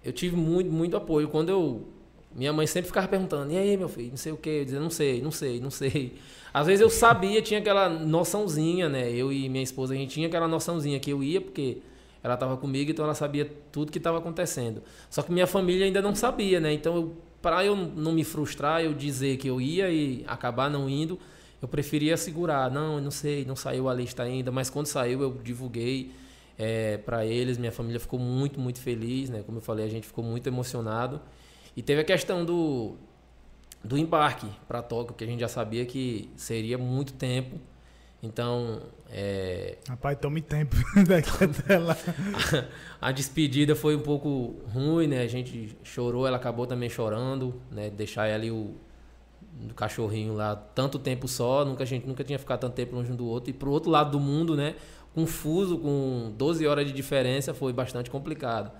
Eu tive muito, muito apoio. Quando eu. Minha mãe sempre ficava perguntando: e aí, meu filho, não sei o quê? Eu dizia: não sei, não sei, não sei. Às vezes eu sabia, tinha aquela noçãozinha, né? Eu e minha esposa, a gente tinha aquela noçãozinha que eu ia, porque ela estava comigo, então ela sabia tudo que estava acontecendo. Só que minha família ainda não sabia, né? Então, para eu não me frustrar, eu dizer que eu ia e acabar não indo, eu preferia segurar. Não, não sei, não saiu a lista ainda, mas quando saiu eu divulguei para eles. Minha família ficou muito, muito feliz, né? Como eu falei, a gente ficou muito emocionado. E teve a questão do, do embarque para Tóquio, que a gente já sabia que seria muito tempo. Então, é, Rapaz, tome tempo daqui até lá. a despedida foi um pouco ruim, né? A gente chorou, ela acabou também chorando, né? Deixar ali o, o cachorrinho lá tanto tempo só, nunca a gente nunca tinha ficado tanto tempo longe um do outro. E pro outro lado do mundo, né? Confuso, com 12 horas de diferença, foi bastante complicado.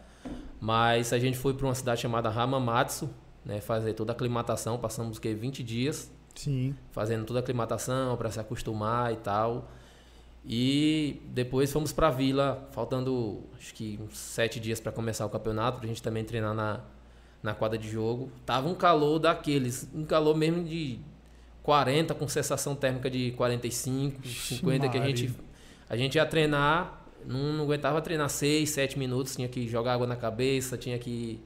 Mas a gente foi para uma cidade chamada Hamamatsu, né? Fazer toda a aclimatação, passamos que 20 dias Sim. fazendo toda a aclimatação para se acostumar e tal. E depois fomos para a vila, faltando acho que uns sete dias para começar o campeonato, para a gente também treinar na, na quadra de jogo. Tava um calor daqueles, um calor mesmo de 40, com sensação térmica de 45, Ixi, 50, que a gente, a gente ia treinar, não, não aguentava treinar 6, 7 minutos, tinha que jogar água na cabeça, tinha que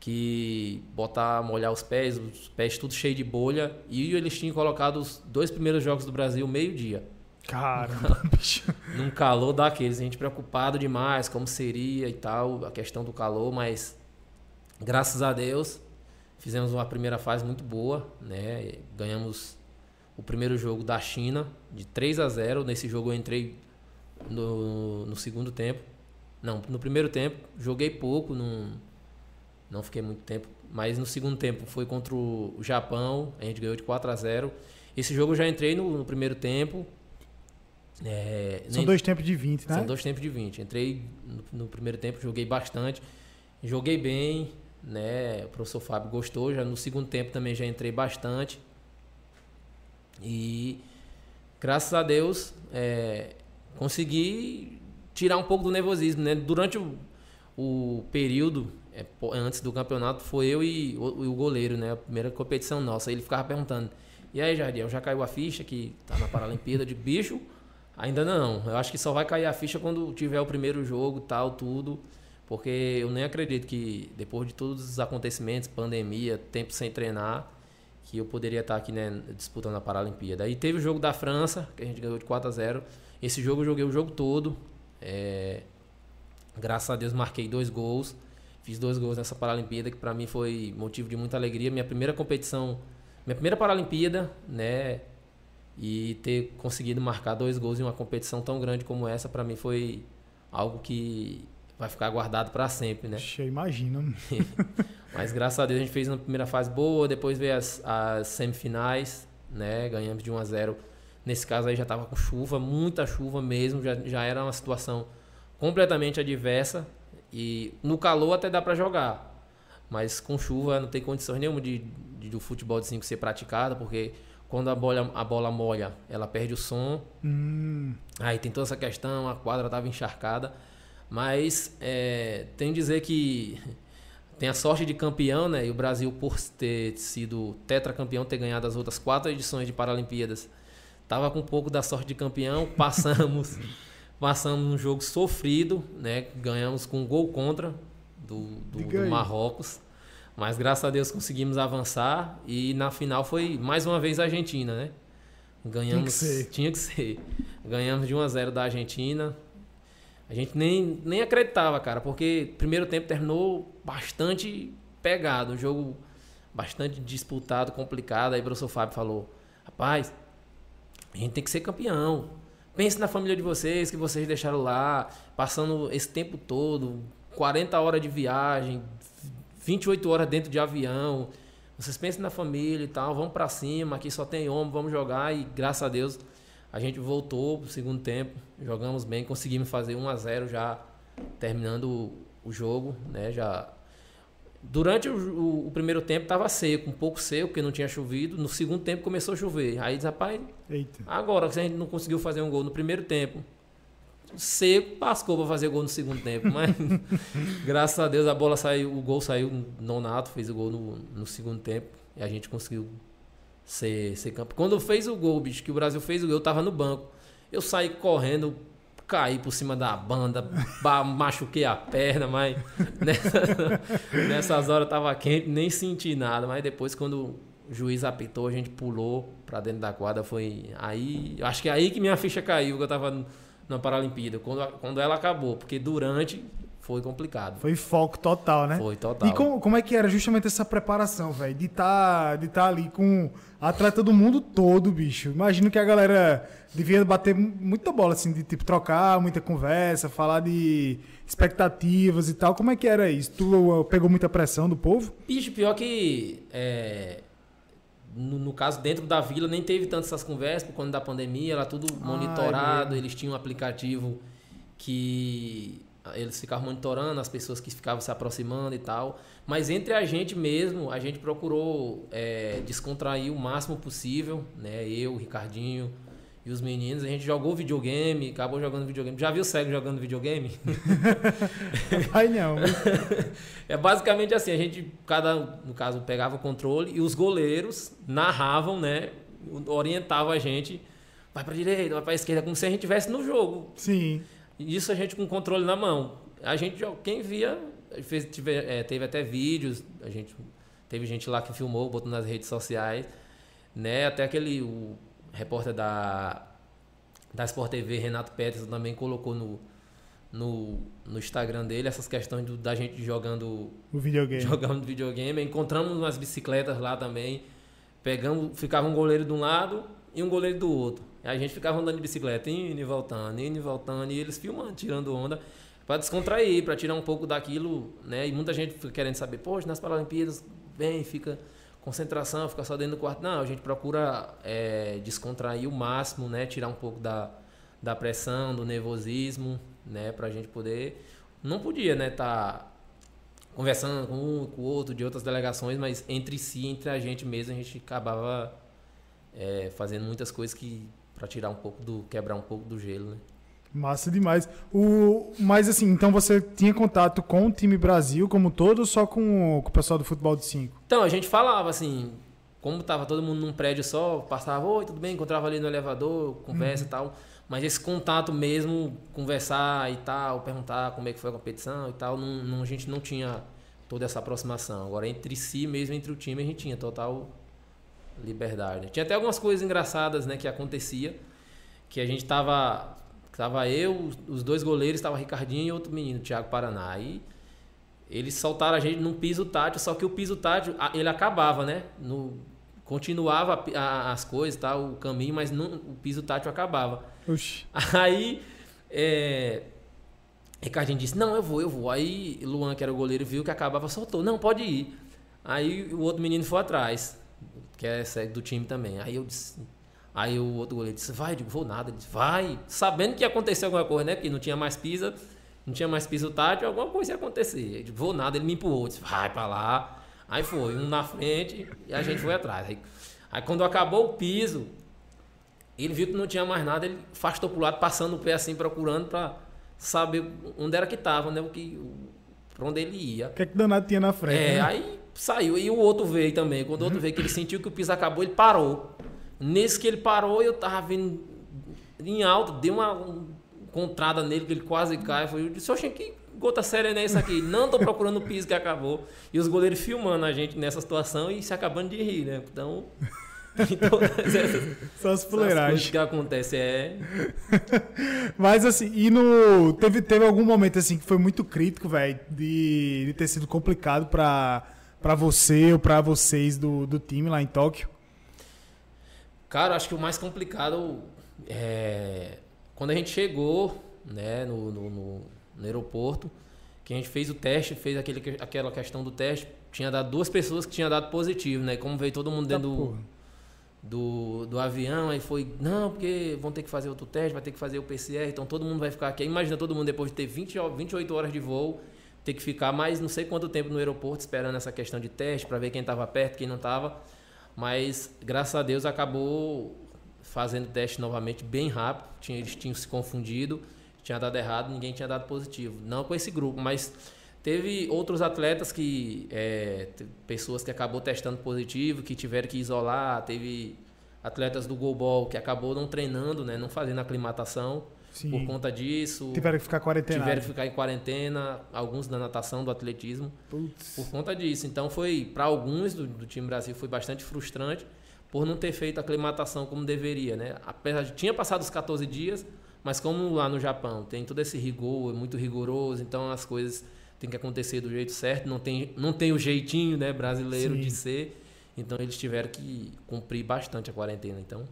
que botar, molhar os pés, os pés tudo cheio de bolha. E eles tinham colocado os dois primeiros jogos do Brasil meio-dia. Caramba, bicho. Num calor daqueles. A gente preocupado demais, como seria e tal, a questão do calor, mas graças a Deus fizemos uma primeira fase muito boa, né? Ganhamos o primeiro jogo da China de 3 a 0. Nesse jogo eu entrei no, no segundo tempo. Não, no primeiro tempo, joguei pouco, não, não fiquei muito tempo. Mas no segundo tempo foi contra o Japão, a gente ganhou de 4 a 0. Esse jogo eu já entrei no, no primeiro tempo. É, São nem- dois tempos de 20, né? são dois tempos de 20. Entrei no, no primeiro tempo, joguei bastante. Joguei bem, né? O professor Fábio gostou. Já no segundo tempo também já entrei bastante. E graças a Deus é, consegui tirar um pouco do nervosismo, né? Durante o, o período é, antes do campeonato foi eu e o, e o goleiro, né? A primeira competição nossa. Ele ficava perguntando: "E aí, Jardiel, já caiu a ficha que tá na Paralimpíada de bicho?" Ainda não. Eu acho que só vai cair a ficha quando tiver o primeiro jogo, tal, tudo. Porque eu nem acredito que depois de todos os acontecimentos, pandemia, tempo sem treinar, que eu poderia estar aqui né, disputando a Paralimpíada. Aí teve o jogo da França, que a gente ganhou de 4 a 0 Esse jogo eu joguei o jogo todo. É, graças a Deus marquei dois gols. Fiz dois gols nessa Paralimpíada, que para mim foi motivo de muita alegria. Minha primeira competição, minha primeira Paralimpíada, né? E ter conseguido marcar dois gols em uma competição tão grande como essa, para mim foi algo que vai ficar guardado para sempre, né? Ixi, eu imagino. Mas graças a Deus a gente fez uma primeira fase boa, depois veio as, as semifinais, né? Ganhamos de 1 a 0. Nesse caso aí já tava com chuva, muita chuva mesmo, já, já era uma situação completamente adversa e no calor até dá para jogar. Mas com chuva não tem condições nenhuma de, de do futebol de 5 ser praticado, porque quando a bola, a bola molha, ela perde o som, Hum, Aí tem toda essa questão, a quadra estava encharcada. Mas é, tem que dizer que tem a sorte de campeão, né? E o Brasil, por ter sido tetracampeão, ter ganhado as outras quatro edições de Paralimpíadas, tava com um pouco da sorte de campeão. Passamos, passamos um jogo sofrido, né? Ganhamos com um gol contra do, do, do. Marrocos. Mas graças a Deus conseguimos avançar. E na final foi mais uma vez a Argentina, né? Ganhamos. ser. Tinha que ser. Ganhamos de 1 a 0 da Argentina. A gente nem, nem acreditava, cara, porque primeiro tempo terminou bastante pegado, um jogo bastante disputado, complicado. Aí o professor Fábio falou: rapaz, a gente tem que ser campeão. Pense na família de vocês, que vocês deixaram lá, passando esse tempo todo, 40 horas de viagem, 28 horas dentro de avião. Vocês pensem na família e tal, vamos para cima, aqui só tem homem, vamos jogar e graças a Deus a gente voltou pro segundo tempo, jogamos bem, conseguimos fazer 1 a 0 já terminando o jogo, né? Já Durante o, o, o, primeiro tempo estava seco, um pouco seco, porque não tinha chovido. No segundo tempo começou a chover. Aí diz, rapaz, Eita. agora que a gente não conseguiu fazer um gol no primeiro tempo, seco, pascou para fazer gol no segundo tempo. Mas graças a Deus a bola saiu, o gol saiu nonato, fez o gol no, no segundo tempo. E a gente conseguiu ser, ser campeão. Quando fez o gol, bicho, que o Brasil fez o gol, eu tava no banco. Eu saí correndo, caí por cima da banda, machuquei a perna, mas nessa, nessas horas tava quente, nem senti nada. Mas depois, quando o juiz apitou, a gente pulou pra dentro da quadra. Foi aí, acho que é aí que minha ficha caiu, que eu tava na Paralimpíada, quando, quando ela acabou, porque durante foi complicado. Foi foco total, né? Foi total. E como, como é que era justamente essa preparação, velho? De estar tá, de tá ali com atleta do mundo todo, bicho. Imagino que a galera devia bater muita bola, assim, de tipo trocar, muita conversa, falar de expectativas e tal. Como é que era isso? Tu pegou muita pressão do povo? Bicho, pior que. É, no, no, caso, dentro da vila, nem teve tantas essas conversas, por conta da pandemia, era tudo ah, monitorado, é eles tinham um aplicativo que eles ficavam monitorando as pessoas que ficavam se aproximando e tal. Mas entre a gente mesmo, a gente procurou é, descontrair o máximo possível, né? Eu, o Ricardinho e os meninos. A gente jogou videogame, acabou jogando videogame. Já viu o cego jogando videogame? Ai, não. é basicamente assim, a gente, cada, no caso, pegava o controle e os goleiros narravam, né? Orientavam a gente, vai pra direita, vai pra esquerda, como se a gente estivesse no jogo. Sim. Isso a gente com controle na mão. A gente, quem via, fez, tive, é, teve até vídeos, a gente teve gente lá que filmou, botou nas redes sociais, né? Até aquele o repórter da da Sport TV, Renato Peterson, também colocou no, no, no Instagram dele essas questões do, da gente jogando o videogame. Jogando videogame. Encontramos umas bicicletas lá também. Pegamos, ficava um goleiro de um lado e um goleiro do outro. A gente ficava andando de bicicleta, indo e voltando, indo e voltando, e eles filmando, tirando onda, para descontrair, para tirar um pouco daquilo, né? E muita gente fica querendo saber, poxa, nas Paralimpíadas, vem, fica concentração, fica só dentro do quarto. Não, a gente procura é, descontrair o máximo, né? Tirar um pouco da, da pressão, do nervosismo, né? Pra gente poder... Não podia, né? Tá conversando com um, com o outro, de outras delegações, mas entre si, entre a gente mesmo, a gente acabava é, fazendo muitas coisas que para tirar um pouco do quebrar um pouco do gelo, né? Massa demais. O, mas assim, então você tinha contato com o time Brasil como todo ou só com, com o pessoal do futebol de 5? Então, a gente falava assim, como tava todo mundo num prédio só, passava, oi, tudo bem, encontrava ali no elevador, conversa uhum. e tal. Mas esse contato mesmo, conversar e tal, perguntar como é que foi a competição e tal, não, não, a gente não tinha toda essa aproximação. Agora, entre si mesmo, entre o time, a gente tinha total liberdade. Tinha até algumas coisas engraçadas, né, que acontecia, que a gente tava tava eu, os dois goleiros, tava Ricardinho e outro menino, Thiago Paraná. Aí eles soltaram a gente num piso tátil, só que o piso tátil, ele acabava, né? No continuava a, a, as coisas, tá, o caminho, mas não, o piso tátil acabava. Oxi. Aí é, Ricardinho disse: "Não, eu vou, eu vou". Aí Luan, que era o goleiro, viu que acabava, soltou: "Não, pode ir". Aí o outro menino foi atrás que é do time também. Aí eu disse. Aí o outro goleiro disse, vai, eu digo, vou nada. Ele disse, vai. Sabendo que ia acontecer alguma coisa, né? Que não tinha mais pisa, não tinha mais piso tátil, alguma coisa ia acontecer. Eu digo, vou nada, ele me empurrou, disse, vai pra lá. Aí foi, um na frente e a gente foi atrás. Aí, aí quando acabou o piso, ele viu que não tinha mais nada, ele afastou pro lado, passando o pé assim, procurando pra saber onde era que tava, né? O que, pra onde ele ia. O que é que danado tinha na frente? É, né? aí saiu. E o outro veio também. Quando o outro veio, que ele sentiu que o piso acabou, ele parou. Nesse que ele parou, eu tava vindo em alto, deu uma contrada nele, que ele quase cai. Eu disse, oxe, que gota séria é essa aqui? Não, tô procurando o piso que acabou. E os goleiros filmando a gente nessa situação e se acabando de rir, né? Então... Então, essas, Só as fuleiragens. que acontece é. Mas assim, e no. Teve, teve algum momento assim que foi muito crítico, velho, de, de ter sido complicado para para você ou para vocês do, do time lá em Tóquio? Cara, acho que o mais complicado é quando a gente chegou né, no, no, no, no aeroporto, que a gente fez o teste, fez aquele, aquela questão do teste, tinha dado duas pessoas que tinham dado positivo, né? Como veio todo mundo dentro do, do, do, avião, aí foi, não, porque vão ter que fazer outro teste, vai ter que fazer o PCR, então todo mundo vai ficar aqui. Imagina todo mundo depois de ter 20, 28 horas de voo, ter que ficar mais não sei quanto tempo no aeroporto esperando essa questão de teste para ver quem estava perto, quem não estava. Mas graças a Deus acabou fazendo teste novamente bem rápido. Tinha, eles tinham se confundido, tinha dado errado, ninguém tinha dado positivo. Não com esse grupo, mas teve outros atletas que. É, pessoas que acabou testando positivo, que tiveram que isolar. Teve atletas do goalball que acabou não treinando, né, não fazendo aclimatação. Sim. por conta disso. Tiveram que ficar quarentena. Tiveram que ficar em quarentena, alguns da natação, do atletismo, Putz. por conta disso. Então foi, para alguns do, do, time Brasil, foi bastante frustrante por não ter feito a aclimatação como deveria, né? Apesar de tinha passado os 14 dias, mas como lá no Japão tem todo esse rigor, é muito rigoroso, então as coisas têm que acontecer do jeito certo, não tem, não tem o jeitinho, né, brasileiro Sim. de ser. Então eles tiveram que cumprir bastante a quarentena. Então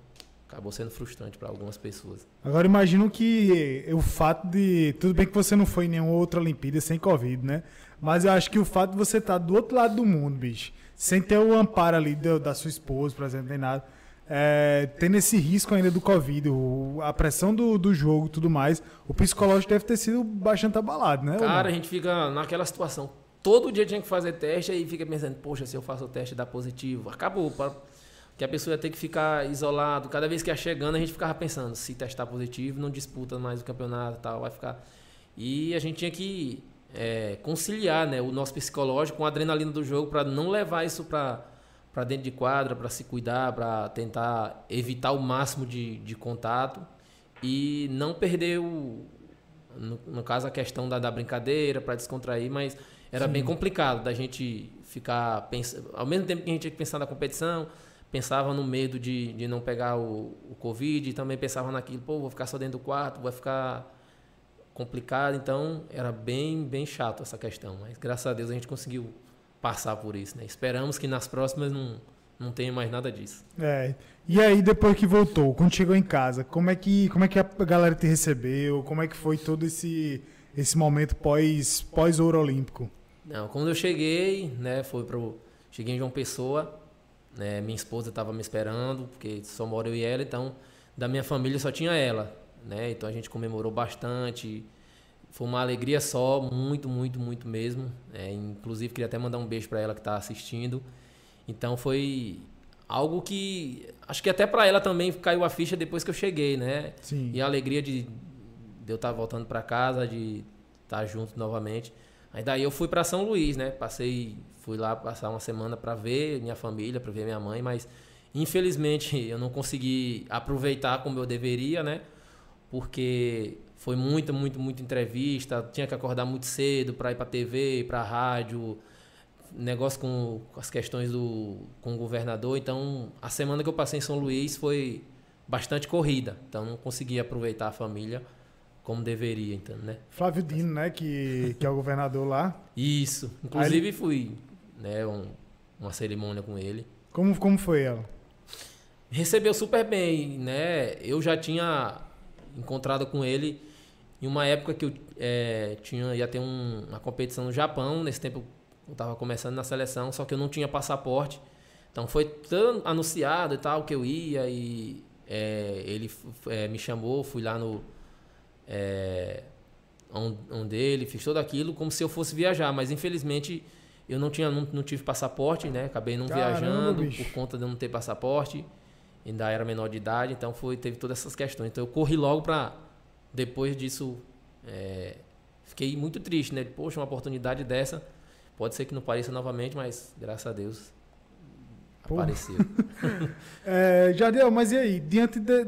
acabou sendo frustrante para algumas pessoas. Agora imagino que o fato de. Tudo bem que você não foi em nenhuma outra Olimpíada sem Covid, né? Mas eu acho que o fato de você estar tá do outro lado do mundo, bicho, sem ter o amparo ali do, da sua esposa, por exemplo, nem nada. É, tendo esse risco ainda do Covid, o, a pressão do, do jogo tudo mais, o psicológico deve ter sido bastante abalado, né? Cara, a gente fica naquela situação. Todo dia tinha que fazer teste e fica pensando, poxa, se eu faço o teste dá positivo. Acabou. Pra que a pessoa ia ter que ficar isolado. Cada vez que ia chegando, a gente ficava pensando, se testar positivo, não disputa mais o campeonato tal, vai ficar. E a gente tinha que é, conciliar né, o nosso psicológico com a adrenalina do jogo para não levar isso para para dentro de quadra, para se cuidar, para tentar evitar o máximo de, de contato e não perder o, no, no caso a questão da, da brincadeira para descontrair, mas era Sim. bem complicado da gente ficar pensando, ao mesmo tempo que a gente tinha que pensar na competição, pensava no medo de, de não pegar o, o Covid, e também pensava naquilo, pô, vou ficar só dentro do quarto, vai ficar complicado. Então, era bem, bem chato essa questão. Mas, graças a Deus, a gente conseguiu passar por isso, né? Esperamos que nas próximas não, não tenha mais nada disso. É. E aí, depois que voltou, quando chegou em casa, como é que, como é que a galera te recebeu? Como é que foi todo esse, esse momento pós, pós ouro olímpico? Não, quando eu cheguei, né, foi pro cheguei em João Pessoa, né? Minha esposa estava me esperando, porque só moro eu e ela, então da minha família só tinha ela. Né? Então a gente comemorou bastante. Foi uma alegria só, muito, muito, muito mesmo. É, inclusive queria até mandar um beijo para ela que está assistindo. Então foi algo que acho que até para ela também caiu a ficha depois que eu cheguei, né? Sim. E a alegria de, de eu estar tá voltando para casa, de estar tá junto novamente. Aí daí eu fui para São Luís, né? Passei Fui lá passar uma semana para ver minha família, para ver minha mãe, mas infelizmente eu não consegui aproveitar como eu deveria, né? Porque foi muita, muito, muita entrevista, tinha que acordar muito cedo para ir para TV, para rádio, negócio com, com, as questões do com o governador. Então, a semana que eu passei em São Luís foi bastante corrida. Então, não consegui aproveitar a família como deveria, então, né? Flávio Dino, né, que, que é o governador lá. Isso. Inclusive, fui né, um, uma cerimônia com ele. Como, como foi ela? Recebeu super bem, né? Eu já tinha encontrado com ele em uma época que eu é, tinha, ia ter um, uma competição no Japão. Nesse tempo eu estava começando na seleção, só que eu não tinha passaporte. Então foi tão anunciado e tal que eu ia e é, ele é, me chamou, fui lá no é, onde ele, fiz tudo aquilo como se eu fosse viajar, mas infelizmente eu não tinha não, não tive passaporte, né? Acabei não Caramba, viajando bicho. por conta de não ter passaporte. Ainda era menor de idade, então foi teve todas essas questões. Então eu corri logo para depois disso é, fiquei muito triste, né? Poxa, uma oportunidade dessa pode ser que não pareça novamente, mas graças a Deus apareceu. é, Jardel, mas e aí, diante de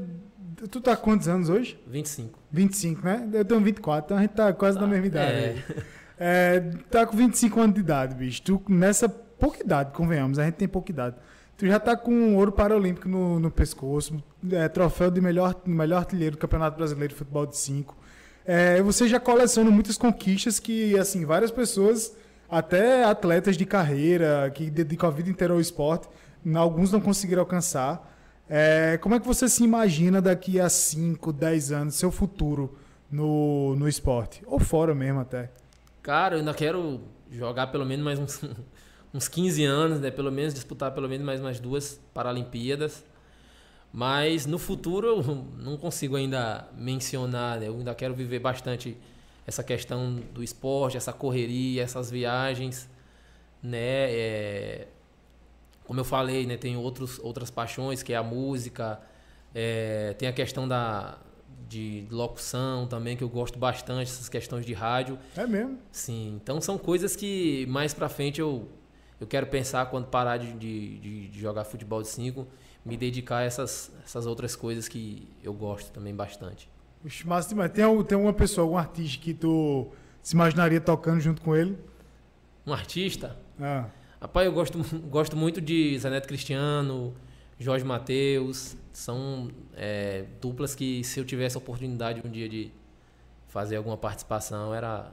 Tu tá quantos anos hoje? 25. 25, né? Eu tenho 24, então a gente tá quase tá, na mesma idade. É. É, tá com 25 anos de idade, bicho. Tu, nessa pouca idade, convenhamos, a gente tem pouca idade. Tu já tá com um ouro paralímpico no, no pescoço, é, troféu de melhor, melhor artilheiro do Campeonato Brasileiro de Futebol de 5. É, você já coleciona muitas conquistas que, assim, várias pessoas, até atletas de carreira, que dedicam a vida inteira ao esporte, alguns não conseguiram alcançar. É, como é que você se imagina daqui a 5, 10 anos, seu futuro no, no esporte? Ou fora mesmo até? Cara, eu ainda quero jogar pelo menos mais uns, uns 15 anos, né? Pelo menos disputar pelo menos mais umas duas Paralimpíadas. Mas no futuro eu não consigo ainda mencionar, né? Eu ainda quero viver bastante essa questão do esporte, essa correria, essas viagens, né? É, como eu falei, né? Tem outros, outras paixões, que é a música, é, tem a questão da, de locução também, que eu gosto bastante, essas questões de rádio. É mesmo? Sim, então são coisas que mais pra frente eu, eu quero pensar quando parar de, de, de jogar futebol de 5, me dedicar a essas, essas outras coisas que eu gosto também bastante. Oxe, massa demais. Tem, tem uma pessoa, algum artista que tu se imaginaria tocando junto com ele? Um artista? Ah. Rapaz, eu gosto, gosto muito de Zaneto Cristiano, Jorge Mateus. São é, duplas que, se eu tivesse a oportunidade um dia de fazer alguma participação, era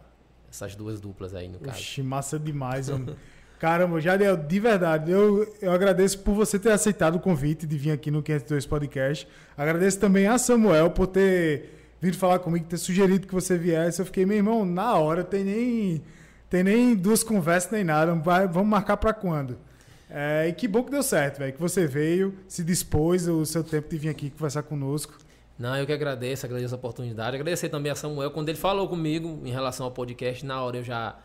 essas duas duplas aí, no caso. Oxi, massa demais, homem. Caramba, Jadiel, de verdade, eu, eu agradeço por você ter aceitado o convite de vir aqui no 502 Podcast. Agradeço também a Samuel por ter vindo falar comigo, ter sugerido que você viesse. Eu fiquei, meu irmão, na hora, tem nem, tem nem duas conversas nem nada. Vai, vamos marcar para quando? É, e que bom que deu certo, velho, que você veio, se dispôs o seu tempo de vir aqui conversar conosco. Não, eu que agradeço, agradeço a oportunidade. Agradecer também a Samuel. Quando ele falou comigo em relação ao podcast, na hora eu já,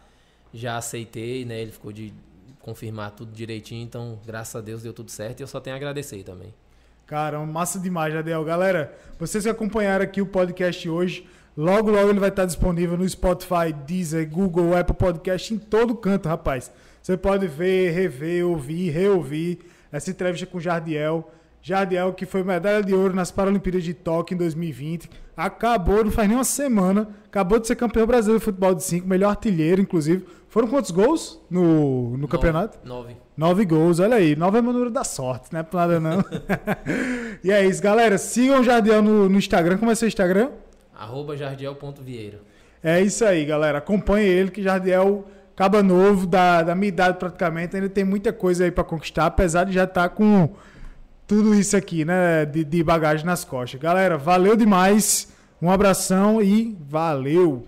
já aceitei, né? Ele ficou de confirmar tudo direitinho. Então, graças a Deus deu tudo certo e eu só tenho a agradecer também. Cara, massa demais, Jadiel. Galera, vocês que acompanharam aqui o podcast hoje, logo, logo ele vai estar disponível no Spotify, Deezer, Google, Apple Podcast, em todo canto, rapaz. Você pode ver, rever, ouvir, reouvir essa entrevista com o Jardiel. Jardiel, que foi medalha de ouro nas Paralimpíadas de Tóquio em 2020. Acabou, não faz nem uma semana. Acabou de ser campeão brasileiro de futebol de 5, melhor artilheiro, inclusive. Foram quantos gols no, no Nove. campeonato? Nove. Nove gols, olha aí. Nove é uma número da sorte, não é por nada não. e é isso, galera. Sigam o Jardiel no, no Instagram. Como é seu Instagram? Arroba jardiel.vieira. É isso aí, galera. Acompanhe ele, que Jardiel, caba novo, da, da minha idade praticamente, ainda tem muita coisa aí pra conquistar, apesar de já estar com tudo isso aqui, né, de, de bagagem nas costas. Galera, valeu demais. Um abração e valeu!